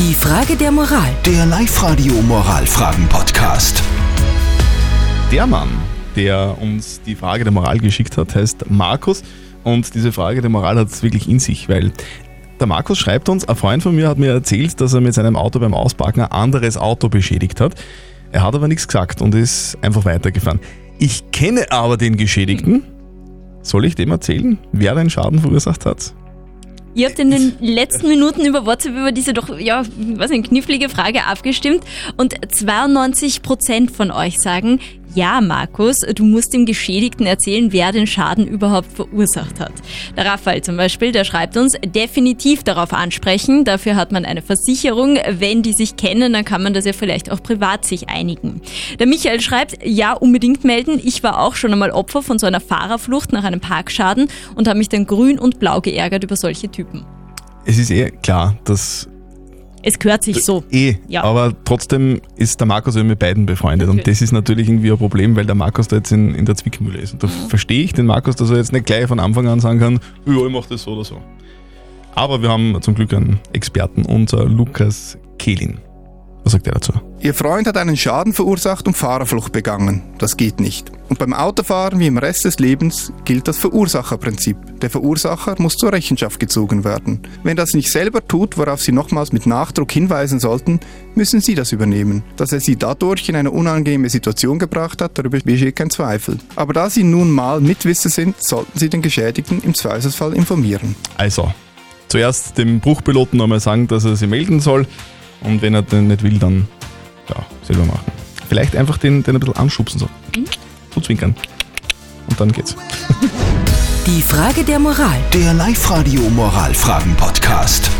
Die Frage der Moral. Der Live-Radio Moralfragen-Podcast. Der Mann, der uns die Frage der Moral geschickt hat, heißt Markus. Und diese Frage der Moral hat es wirklich in sich, weil der Markus schreibt uns, ein Freund von mir hat mir erzählt, dass er mit seinem Auto beim Ausparken ein anderes Auto beschädigt hat. Er hat aber nichts gesagt und ist einfach weitergefahren. Ich kenne aber den Geschädigten. Soll ich dem erzählen, wer den Schaden verursacht hat? Ihr habt in den letzten Minuten über WhatsApp über diese doch, ja, was eine knifflige Frage abgestimmt und 92 Prozent von euch sagen, ja, Markus, du musst dem Geschädigten erzählen, wer den Schaden überhaupt verursacht hat. Der Raphael zum Beispiel, der schreibt uns, definitiv darauf ansprechen. Dafür hat man eine Versicherung. Wenn die sich kennen, dann kann man das ja vielleicht auch privat sich einigen. Der Michael schreibt, ja, unbedingt melden. Ich war auch schon einmal Opfer von so einer Fahrerflucht nach einem Parkschaden und habe mich dann grün und blau geärgert über solche Typen. Es ist eh klar, dass Es gehört sich so. Eh, Ja. aber trotzdem ist der Markus ja mit beiden befreundet und Natürlich. das ist natürlich irgendwie ein Problem, weil der Markus da jetzt in, in der Zwickmühle ist. Und da verstehe ich den Markus, dass er jetzt nicht gleich von Anfang an sagen kann, ja, ich mache das so oder so. Aber wir haben zum Glück einen Experten, unser Lukas Kehlin. Ihr Freund hat einen Schaden verursacht und Fahrerflucht begangen. Das geht nicht. Und beim Autofahren wie im Rest des Lebens gilt das Verursacherprinzip. Der Verursacher muss zur Rechenschaft gezogen werden. Wenn das nicht selber tut, worauf Sie nochmals mit Nachdruck hinweisen sollten, müssen Sie das übernehmen. Dass er Sie dadurch in eine unangenehme Situation gebracht hat, darüber besteht kein Zweifel. Aber da Sie nun mal Mitwisser sind, sollten Sie den Geschädigten im Zweifelsfall informieren. Also, zuerst dem Bruchpiloten nochmal sagen, dass er sich melden soll und wenn er den nicht will, dann selber machen. Vielleicht einfach den, den ein bisschen anschubsen so. So zwinkern. Und dann geht's. Die Frage der Moral. Der Live-Radio Moralfragen-Podcast.